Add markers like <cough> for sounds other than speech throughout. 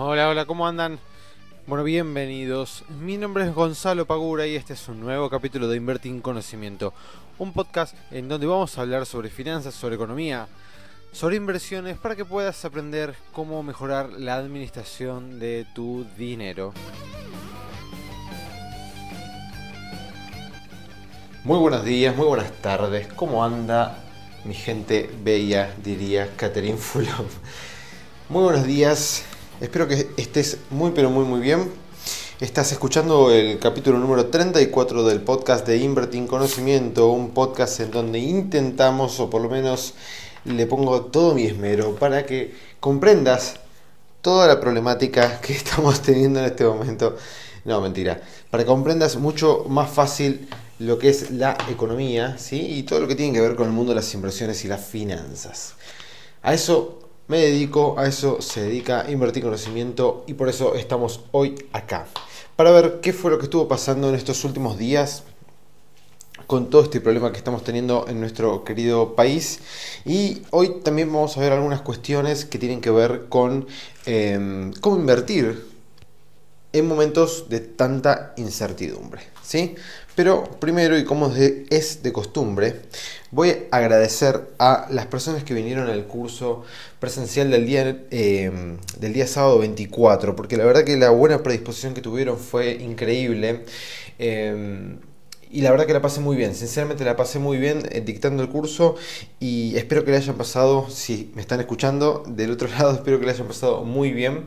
Hola, hola, ¿cómo andan? Bueno, bienvenidos. Mi nombre es Gonzalo Pagura y este es un nuevo capítulo de Invertir en Conocimiento, un podcast en donde vamos a hablar sobre finanzas, sobre economía, sobre inversiones para que puedas aprender cómo mejorar la administración de tu dinero. Muy buenos días, muy buenas tardes. ¿Cómo anda mi gente bella, diría Catherine Fulham? Muy buenos días, espero que estés muy pero muy muy bien. Estás escuchando el capítulo número 34 del podcast de Invertir en Conocimiento, un podcast en donde intentamos, o por lo menos le pongo todo mi esmero, para que comprendas toda la problemática <laughs> que estamos teniendo en este momento. No, mentira. Para que comprendas mucho más fácil lo que es la economía ¿sí? y todo lo que tiene que ver con el mundo de las inversiones y las finanzas. A eso me dedico, a eso se dedica Invertir Conocimiento y por eso estamos hoy acá. Para ver qué fue lo que estuvo pasando en estos últimos días con todo este problema que estamos teniendo en nuestro querido país. Y hoy también vamos a ver algunas cuestiones que tienen que ver con em, cómo invertir en momentos de tanta incertidumbre. ¿sí? Pero primero, y como es de costumbre, voy a agradecer a las personas que vinieron al curso presencial del día, em, del día sábado 24, porque la verdad que la buena predisposición que tuvieron fue increíble. Em, y la verdad que la pasé muy bien, sinceramente la pasé muy bien eh, dictando el curso y espero que le hayan pasado, si me están escuchando del otro <laughs> lado, espero que le hayan pasado muy bien,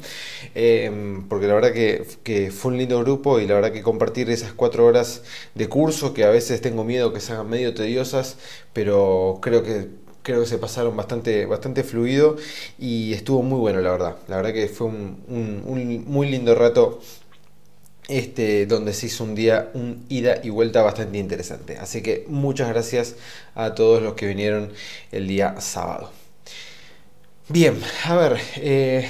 em, porque la verdad que, fue un lindo grupo y la verdad que compartir esas cuatro horas de curso, que a veces tengo miedo que se hagan medio tediosas, pero creo que creo que se pasaron bastante, bastante fluido y estuvo muy bueno, la verdad. La verdad que fue un muy lindo rato este, donde se hizo un día, un ida y vuelta bastante interesante. Así que muchas gracias a todos los que vinieron el día sábado. Bien, a ver, eh,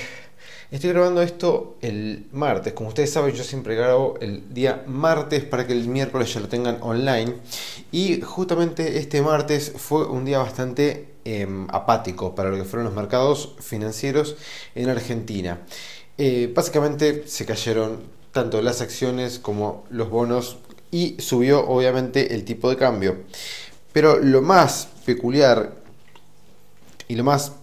estoy grabando esto el martes. Como ustedes saben, yo siempre grabo el día martes para que el miércoles ya lo tengan online. Y justamente este martes fue un día bastante em, apático para lo que fueron los mercados financieros en Argentina. Eh, básicamente se cayeron tanto las acciones como los bonos y subió obviamente el tipo de cambio. Pero lo más peculiar y lo más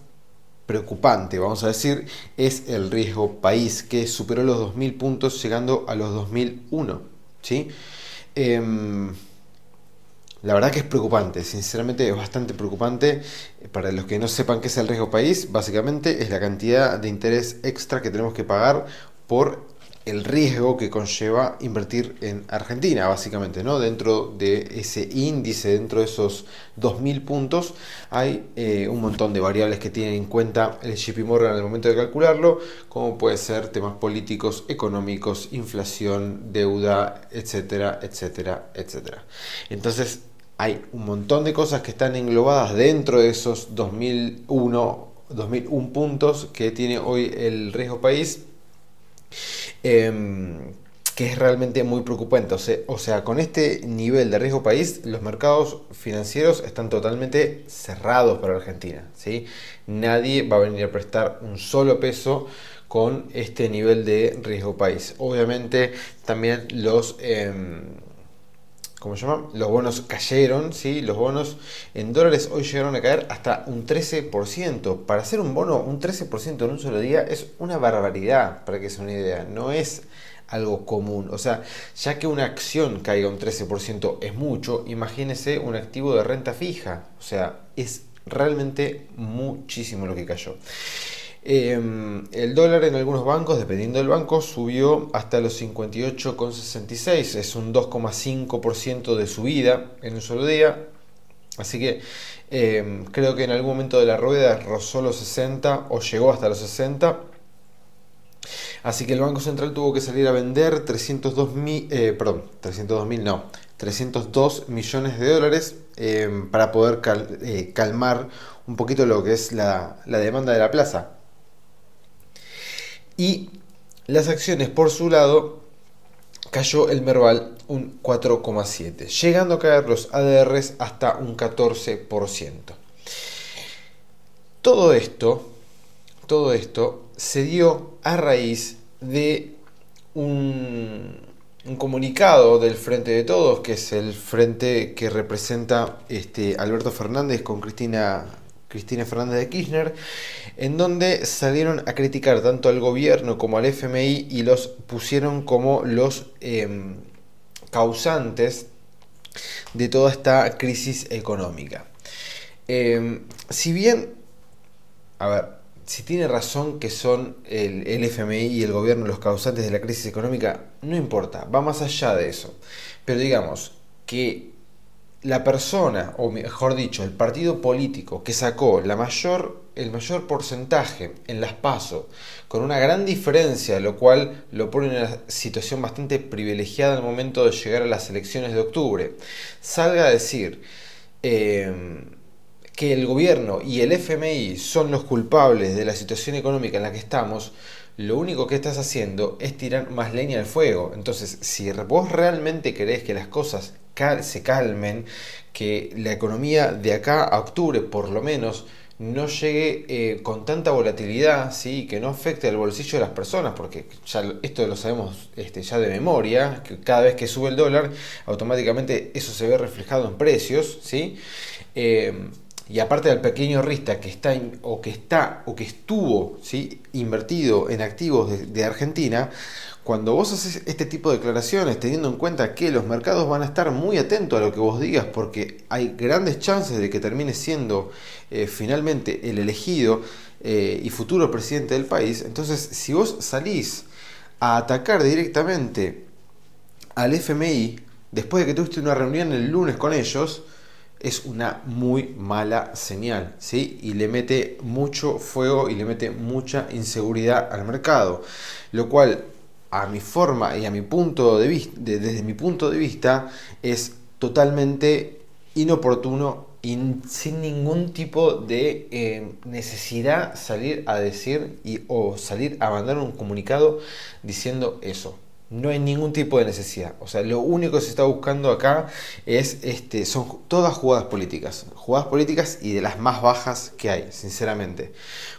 preocupante, vamos a decir, es el riesgo país, que superó los 2.000 puntos llegando a los 2001. ¿sí? Em, la verdad que es preocupante, sinceramente es bastante preocupante. Para los que no sepan qué es el riesgo país, básicamente es la cantidad de interés extra que tenemos que pagar por el riesgo que conlleva invertir en Argentina, básicamente, ¿no? Dentro de ese índice, dentro de esos 2.000 puntos, hay eh, un montón de variables que tiene en cuenta el JP Morgan al momento de calcularlo, como puede ser temas políticos, económicos, inflación, deuda, etcétera, etcétera, etcétera. Entonces, hay un montón de cosas que están englobadas dentro de esos 2001, 2001 puntos que tiene hoy el riesgo país Em, que es realmente muy preocupante. O sea, con este nivel de riesgo país, los mercados financieros están totalmente cerrados para Argentina. ¿sí? Nadie va a venir a prestar un solo peso con este nivel de riesgo país. Obviamente también los... Eh, ¿cómo se llama? Los bonos cayeron, ¿sí? Los bonos en dólares hoy llegaron a caer hasta un 13%. Para hacer un bono, un 13% en un solo día es una barbaridad, para que sea una idea. No es algo común. O sea, ya que una acción caiga un 13% es mucho, imagínese un activo de renta fija. O sea, es realmente muchísimo lo que cayó. Em, el dólar en algunos bancos, dependiendo del banco, subió hasta los 58,66. Es un 2,5% de subida en un solo día. Así que em, creo que en algún momento de la rueda rozó los 60 o llegó hasta los 60. Así que el Banco Central tuvo que salir a vender 302 mil, eh, perdón, 302 mil no, 302 millones de dólares em, para poder eh, calmar un poquito lo que es la demanda de la plaza. Y las acciones por su lado cayó el Merval un 4,7, llegando a caer los ADRs hasta un 14%. Todo esto todo esto se dio a raíz de un, comunicado del Frente de Todos, que es el frente que representa este, Alberto Fernández con Cristina, Cristina Fernández de Kirchner, en donde salieron a criticar tanto al gobierno como al FMI y los pusieron como los em, causantes de toda esta crisis económica. Em, si bien, a ver, si tiene razón que son el, el, FMI y el gobierno los causantes de la crisis económica, no importa, va más allá de eso. Pero digamos que la persona, o mejor dicho, el partido político que sacó la mayor, el mayor porcentaje en las PASO, con una gran diferencia, lo cual lo pone en una situación bastante privilegiada al momento de llegar a las elecciones de octubre, salga a decir eh, que el gobierno y el FMI son los culpables de la situación económica en la que estamos, lo único que estás haciendo es tirar más leña al fuego. Entonces, si vos realmente querés que las cosas se calmen, que la economía de acá a octubre por lo menos no llegue eh, con tanta volatilidad, ¿sí? que no afecte al bolsillo de las personas, porque ya esto lo sabemos este, ya de memoria, que cada vez que sube el dólar, automáticamente eso se ve reflejado en precios, ¿sí? Eh, y aparte del pequeño rista que está o que está o que estuvo ¿sí? invertido en activos de Argentina, cuando vos haces este tipo de declaraciones, teniendo en cuenta que los mercados van a estar muy atentos a lo que vos digas, porque hay grandes chances de que termine siendo eh, finalmente el elegido eh, y futuro presidente del país, entonces si vos salís a atacar directamente al FMI, después de que tuviste una reunión el lunes con ellos, es una muy mala señal, ¿sí? Y le mete mucho fuego y le mete mucha inseguridad al mercado, lo cual a mi forma y a mi punto de vista, desde mi punto de vista, es totalmente inoportuno y sin ningún tipo de eh, necesidad salir a decir y, o salir a mandar un comunicado diciendo eso. No hay ningún tipo de necesidad. O sea, lo único que se está buscando acá es, este, son todas jugadas políticas. Jugadas políticas y de las más bajas que hay, sinceramente.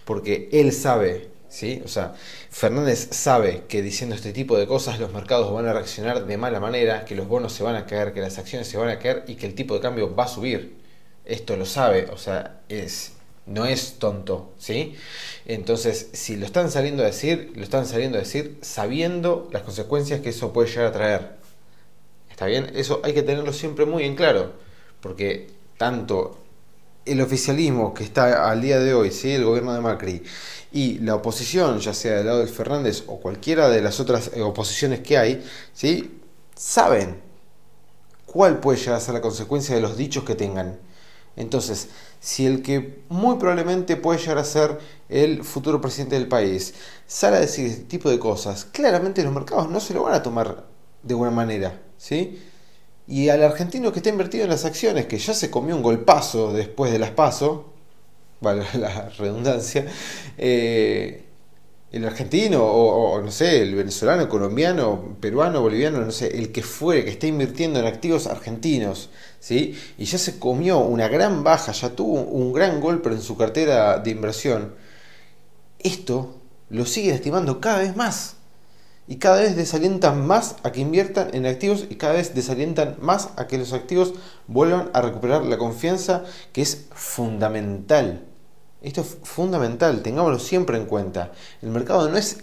Porque él sabe ¿sí? O sea, Fernández sabe que diciendo este tipo de cosas los mercados van a reaccionar de mala manera, que los bonos se van a caer, que las acciones se van a caer y que el tipo de cambio va a subir. Esto lo sabe, o sea, es no es tonto, ¿sí? Entonces, si lo están saliendo a decir, lo están saliendo a decir sabiendo las consecuencias que eso puede llegar a traer. ¿Está bien? Eso hay que tenerlo siempre muy en claro, porque tanto el oficialismo que está al día de hoy, ¿sí? el gobierno de Macri, y la oposición, ya sea del lado de Fernández o cualquiera de las otras eh, oposiciones que hay, ¿sí? saben cuál puede llegar a ser la consecuencia de los dichos que tengan. Entonces, si el que muy probablemente puede llegar a ser el futuro presidente del país sale a decir este tipo de cosas, claramente los mercados no se lo van a tomar de buena manera, ¿sí? Y al argentino que está invertido en las acciones, que ya se comió un golpazo después de las PASO, vale <laughs> la redundancia, eh, el argentino o, no sé, el venezolano, colombiano, peruano, boliviano, no sé, el que fuere, que esté invirtiendo en activos argentinos, ¿sí? Y ya se comió una gran baja, ya tuvo un gran golpe en su cartera de inversión. Esto lo sigue estimando cada vez más. Y cada vez desalientan más a que inviertan en activos y cada vez desalientan más a que los activos vuelvan a recuperar la confianza que es fundamental esto es fundamental, tengámoslo siempre en cuenta. El mercado no es,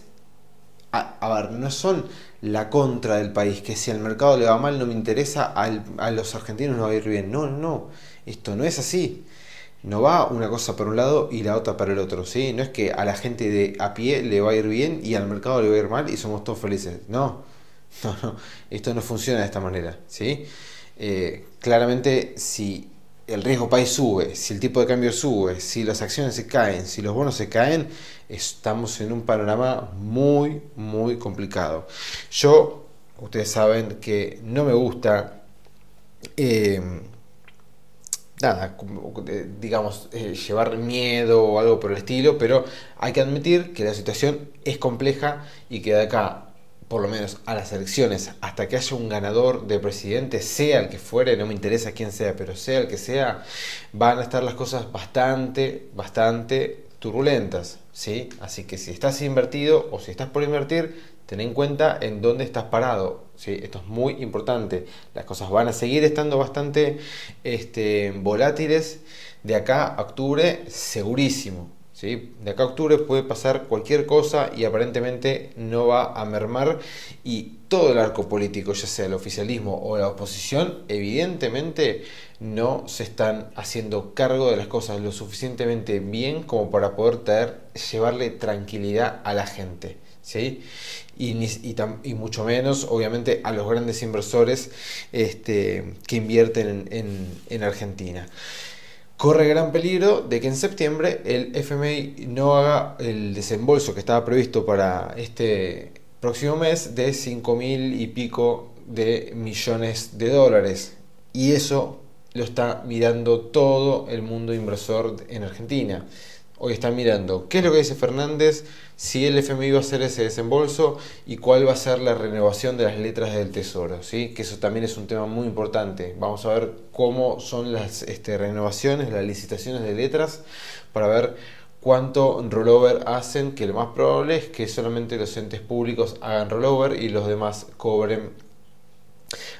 a, ver, no son la contra del país, que si al mercado le va mal no me interesa, a los argentinos no va a ir bien. No, no, esto no es así. No va una cosa para un lado y la otra para el otro, ¿sí? No es que a la gente de a pie le va a ir bien y al mercado le va a ir mal y somos todos felices. No, <laughs> no, no, esto no funciona de esta manera, ¿sí? Eh, claramente, si el riesgo país sube, si el tipo de cambio sube, si las acciones se caen, si los bonos se caen, estamos en un panorama muy, muy complicado. Yo, ustedes saben que no me gusta, eh, nada, digamos, eh, llevar miedo o algo por el estilo, pero hay que admitir que la situación es compleja y que de acá por lo menos a las elecciones, hasta que haya un ganador de presidente, sea el que fuere, no me interesa quién sea, pero sea el que sea, van a estar las cosas bastante, bastante turbulentas, ¿sí? Así que si estás invertido o si estás por invertir, ten en cuenta en dónde estás parado, ¿sí? Esto es muy importante. Las cosas van a seguir estando bastante este, volátiles de acá a octubre, segurísimo. ¿sí? De acá a octubre puede pasar cualquier cosa y aparentemente no va a mermar y todo el arco político, ya sea el oficialismo o la oposición, evidentemente no se están haciendo cargo de las cosas lo suficientemente bien como para poder traer, llevarle tranquilidad a la gente. ¿sí? Y, y, mucho menos, obviamente, a los grandes inversores este, que invierten en Argentina corre gran peligro de que en septiembre el FMI no haga el desembolso que estaba previsto para este próximo mes de 5 mil y pico de millones de dólares. Y eso lo está mirando todo el mundo inversor en Argentina hoy están mirando qué es lo que dice Fernández, si el FMI va a hacer ese desembolso y cuál va a ser la renovación de las letras del Tesoro, ¿sí? que eso también es un tema muy importante. Vamos a ver cómo son las este, renovaciones, las licitaciones de letras, para ver cuánto rollover hacen, que lo más probable es que solamente los entes públicos hagan rollover y los demás cobren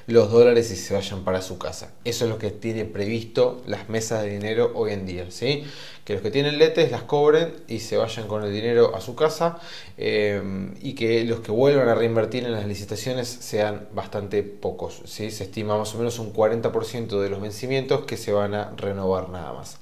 los dólares y se vayan para su casa. Eso es lo que tiene previsto las mesas de dinero hoy en día, ¿sí? Que los que tienen letes las cobren y se vayan con el dinero a su casa eh, y que los que vuelvan a reinvertir en las licitaciones sean bastante pocos, ¿sí? Se estima más o menos un 40% de los vencimientos que se van a renovar nada más.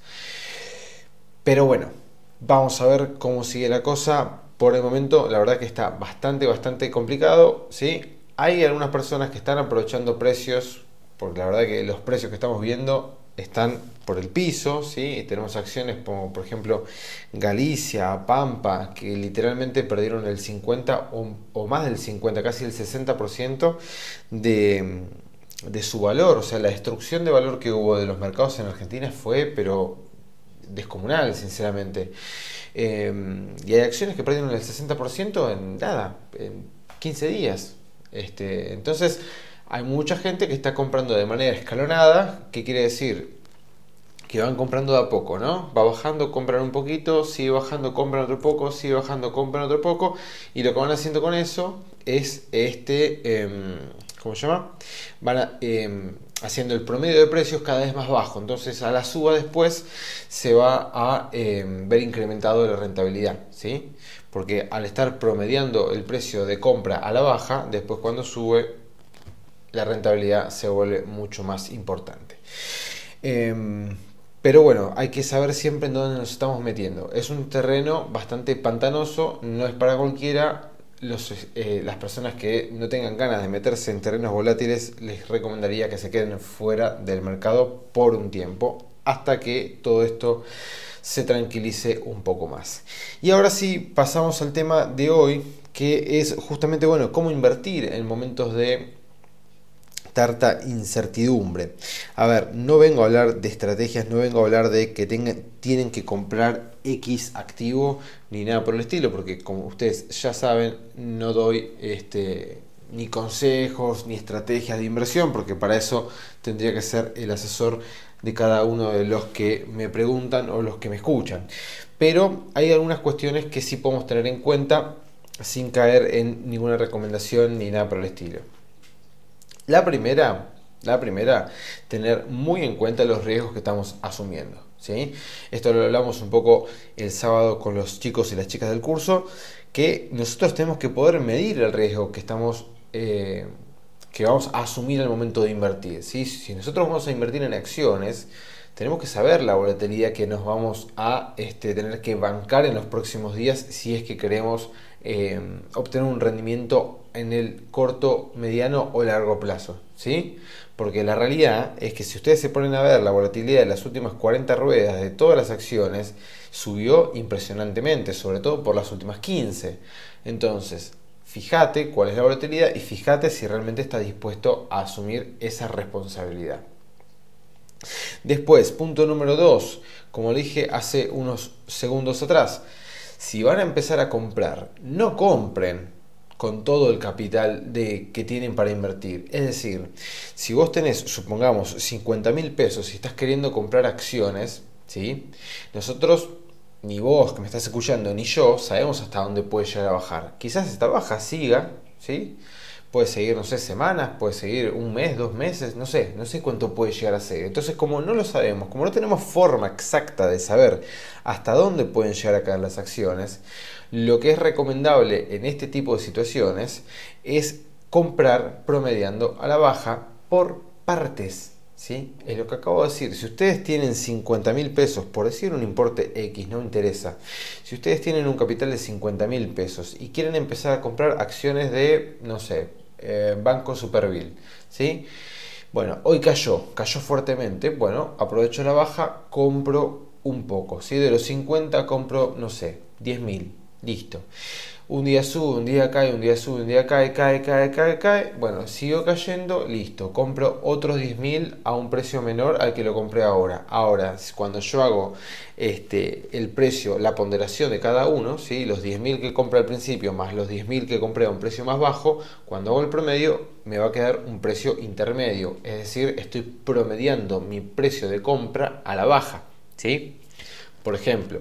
Pero bueno, vamos a ver cómo sigue la cosa. Por el momento, la verdad que está bastante, bastante complicado, ¿sí? Hay algunas personas que están aprovechando precios, porque la verdad que los precios que estamos viendo están por el piso, ¿sí? tenemos acciones como por ejemplo Galicia, Pampa, que literalmente perdieron el 50 o, más del 50, casi el 60% de, de su valor. O sea, la destrucción de valor que hubo de los mercados en Argentina fue, pero descomunal, sinceramente. Eh, y hay acciones que perdieron el 60% en nada, en 15 días. Este, entonces, hay mucha gente que está comprando de manera escalonada, que quiere decir que van comprando de a poco, ¿no? Va bajando, compran un poquito, sigue bajando, compran otro poco, sigue bajando, compran otro poco, y lo que van haciendo con eso es este, em, ¿cómo se llama? Van em, haciendo el promedio de precios cada vez más bajo, entonces a la suba después se va a em, ver incrementado la rentabilidad, ¿sí? porque al estar promediando el precio de compra a la baja, después cuando sube, la rentabilidad se vuelve mucho más importante. Em, pero bueno, hay que saber siempre en dónde nos estamos metiendo. Es un terreno bastante pantanoso, no es para cualquiera. Eh, las personas que no tengan ganas de meterse en terrenos volátiles, les recomendaría que se queden fuera del mercado por un tiempo, hasta que todo esto se tranquilice un poco más. Y ahora sí, pasamos al tema de hoy, que es justamente, bueno, cómo invertir en momentos de tarta incertidumbre. A ver, no vengo a hablar de estrategias, no vengo a hablar de que tienen que comprar X activo ni nada por el estilo, porque como ustedes ya saben, no doy este, ni consejos ni estrategias de inversión, porque para eso tendría que ser el asesor de cada uno de los que me preguntan o los que me escuchan. Pero hay algunas cuestiones que sí podemos tener en cuenta sin caer en ninguna recomendación ni nada por el estilo. La primera, la primera, tener muy en cuenta los riesgos que estamos asumiendo. ¿sí? Esto lo hablamos un poco el sábado con los chicos y las chicas del curso, que nosotros tenemos que poder medir el riesgo que estamos eh, que vamos a asumir al momento de invertir. Si nosotros vamos a invertir en acciones, tenemos que saber la volatilidad que nos vamos a este, tener que bancar en los próximos días si es que queremos eh, obtener un rendimiento en el corto, mediano o largo plazo. ¿sí? Porque la realidad es que si ustedes se ponen a ver la volatilidad de las últimas 40 ruedas de todas las acciones, subió impresionantemente, sobre todo por las últimas 15. Entonces, Fíjate cuál es la volatilidad y fíjate si realmente estás dispuesto a asumir esa responsabilidad. Después, punto número 2, como dije hace unos segundos atrás, si van a empezar a comprar, no compren con todo el capital de, que tienen para invertir. Es decir, si vos tenés, supongamos, 50 mil pesos y estás queriendo comprar acciones, ¿sí? nosotros ni vos que me estás escuchando, ni yo sabemos hasta dónde puede llegar a bajar. Quizás esta baja siga, ¿sí? Puede seguir, no sé, semanas, puede seguir un mes, dos meses, no sé, no sé cuánto puede llegar a ser. Entonces, como no lo sabemos, como no tenemos forma exacta de saber hasta dónde pueden llegar a caer las acciones, lo que es recomendable en este tipo de situaciones es comprar promediando a la baja por partes. ¿Sí? Es lo que acabo de decir. Si ustedes tienen 50 mil pesos, por decir un importe X, no interesa. Si ustedes tienen un capital de 50 mil pesos y quieren empezar a comprar acciones de, no sé, eh, Banco Superville, ¿sí? Bueno, hoy cayó, cayó fuertemente. Bueno, aprovecho la baja, compro un poco. ¿sí? De los 50 compro, no sé, 10 mil. Listo un día sube, un día cae, un día sube, un día cae, cae, cae, cae, cae. Bueno, sigo cayendo, listo. Compro otros 10.000 a un precio menor al que lo compré ahora. Ahora, cuando yo hago este, el precio, la ponderación de cada uno, ¿sí? los 10.000 que compré al principio más los 10.000 que compré a un precio más bajo, cuando hago el promedio me va a quedar un precio intermedio. Es decir, estoy promediando mi precio de compra a la baja. ¿sí? Por ejemplo,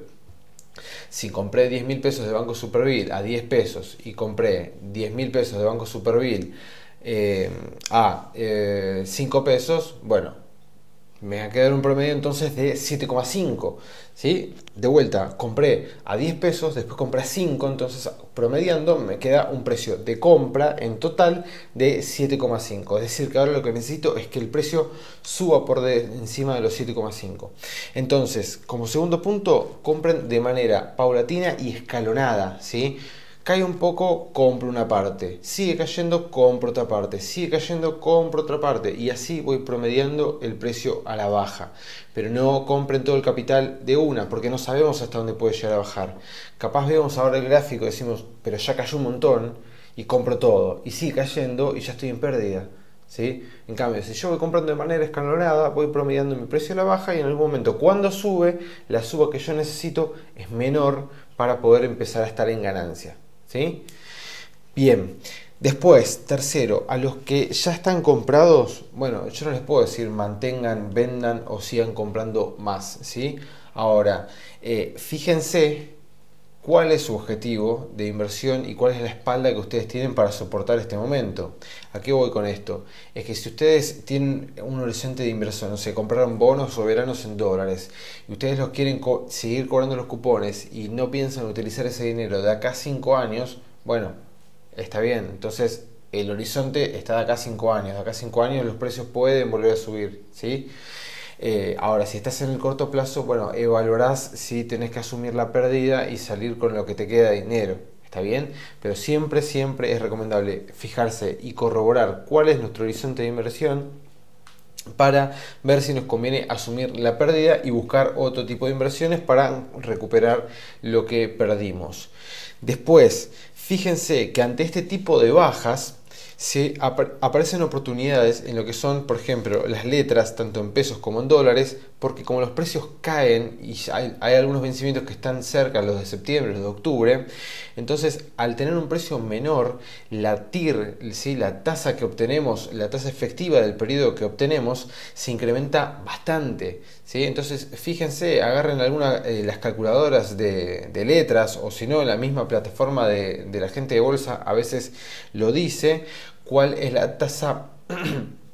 si compré 10 mil pesos de Banco Superville a 10 pesos y compré 10 mil pesos de Banco Superville eh, a 5 eh, pesos, bueno, me va a quedar un promedio entonces de 7,5. ¿sí? De vuelta, compré a 10 pesos, después compré a 5, entonces promediando me queda un precio de compra en total de 7,5. Es decir, que ahora lo que necesito es que el precio suba por de, encima de los 7,5. Entonces, como segundo punto, compren de manera paulatina y escalonada. ¿sí? Cae un poco, compro una parte. Sigue cayendo, compro otra parte. Sigue cayendo, compro otra parte. Y así voy promediando el precio a la baja. Pero no compren todo el capital de una, porque no sabemos hasta dónde puede llegar a bajar. Capaz vemos ahora el gráfico y decimos, pero ya cayó un montón y compro todo. Y sigue cayendo y ya estoy en pérdida. ¿Sí? En cambio, si yo voy comprando de manera escalonada, voy promediando mi precio a la baja y en algún momento cuando sube, la suba que yo necesito es menor para poder empezar a estar en ganancia. ¿Sí? Bien. Después, tercero, a los que ya están comprados, bueno, yo no les puedo decir mantengan, vendan o sigan comprando más, ¿sí? Ahora, eh, fíjense cuál es su objetivo de inversión y cuál es la espalda que ustedes tienen para soportar este momento. ¿A qué voy con esto? Es que si ustedes tienen un horizonte de inversión, no sé, compraron bonos soberanos en dólares y ustedes los quieren seguir cobrando los cupones y no piensan utilizar ese dinero de acá a 5 años, bueno, está bien. Entonces el horizonte está de acá a 5 años. De acá a 5 años los precios pueden volver a subir, ¿sí? Eh, ahora, si estás en el corto plazo, bueno, evaluarás si tenés que asumir la pérdida y salir con lo que te queda de dinero. ¿Está bien? Pero siempre, siempre es recomendable fijarse y corroborar cuál es nuestro horizonte de inversión para ver si nos conviene asumir la pérdida y buscar otro tipo de inversiones para recuperar lo que perdimos. Después, fíjense que ante este tipo de bajas, se aparecen oportunidades en lo que son, por ejemplo, las letras, tanto en pesos como en dólares, porque como los precios caen y hay, algunos vencimientos que están cerca, los de septiembre, los de octubre, entonces al tener un precio menor, la TIR, ¿sí? la tasa que obtenemos, la tasa efectiva del periodo que obtenemos, se incrementa bastante. ¿Sí? Entonces, fíjense, agarren alguna eh, las calculadoras de, letras o si no, la misma plataforma de, de la gente de bolsa a veces lo dice cuál es la tasa <clears throat>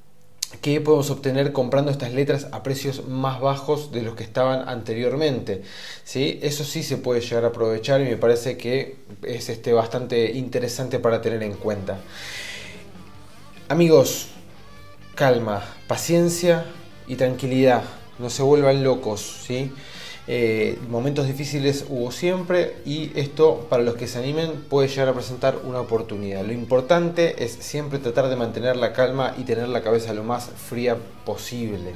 que podemos obtener comprando estas letras a precios más bajos de los que estaban anteriormente. ¿sí? Eso sí se puede llegar a aprovechar y me parece que es este, bastante interesante para tener en cuenta. Amigos, calma, paciencia y tranquilidad. No se vuelvan locos. ¿sí? Eh, momentos difíciles hubo siempre y esto para los que se animen puede llegar a presentar una oportunidad. Lo importante es siempre tratar de mantener la calma y tener la cabeza lo más fría posible.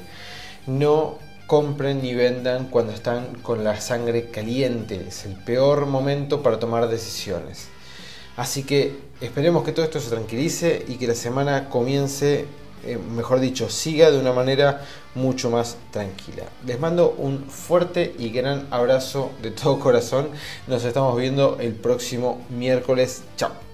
No compren ni vendan cuando están con la sangre caliente. Es el peor momento para tomar decisiones. Así que esperemos que todo esto se tranquilice y que la semana comience eh, mejor dicho, siga de una manera mucho más tranquila. Les mando un fuerte y gran abrazo de todo corazón. Nos estamos viendo el próximo miércoles. Chao.